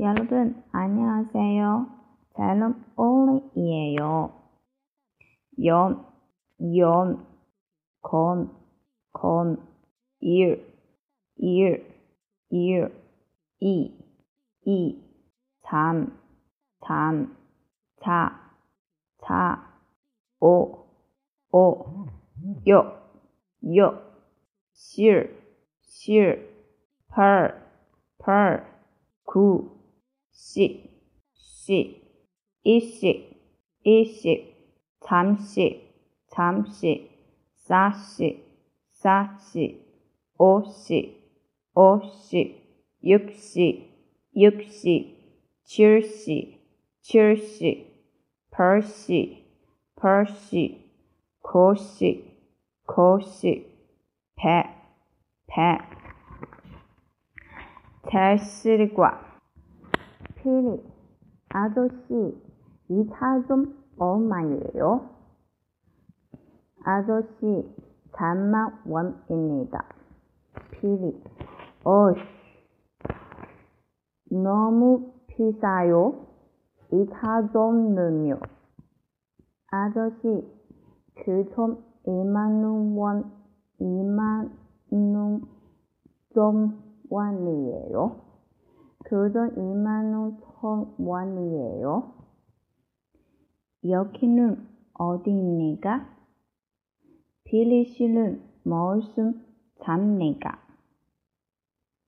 여러분, 안녕하세요. 저는 올리이에요. 염, 염, 검, 검, 일, 일, 일, 이, 이, 잠, 잠, 자, 자, 오, 오, 요, 요, 실, 실, 펄, 펄, 구, 시, 시, 일시, 일시, 잠시, 잠시, 사시, 사시, 오시, 오시, 육시, 육시, 칠시, 칠시, 팔시, 팔시, 고시, 고시, 백, 백. 대실과 피리 아저씨 이 차 좀 얼마예요? 아저씨 3만 원입니다. 피리 어씨 너무 비싸요. 이 차 좀는요. 아저씨 그좀 2만 원 2만 원 좀 원이에요. 그돈 2만원 천 원이에요. 여기는 어디입니까? 빌리 씨는 무슨 잡니까?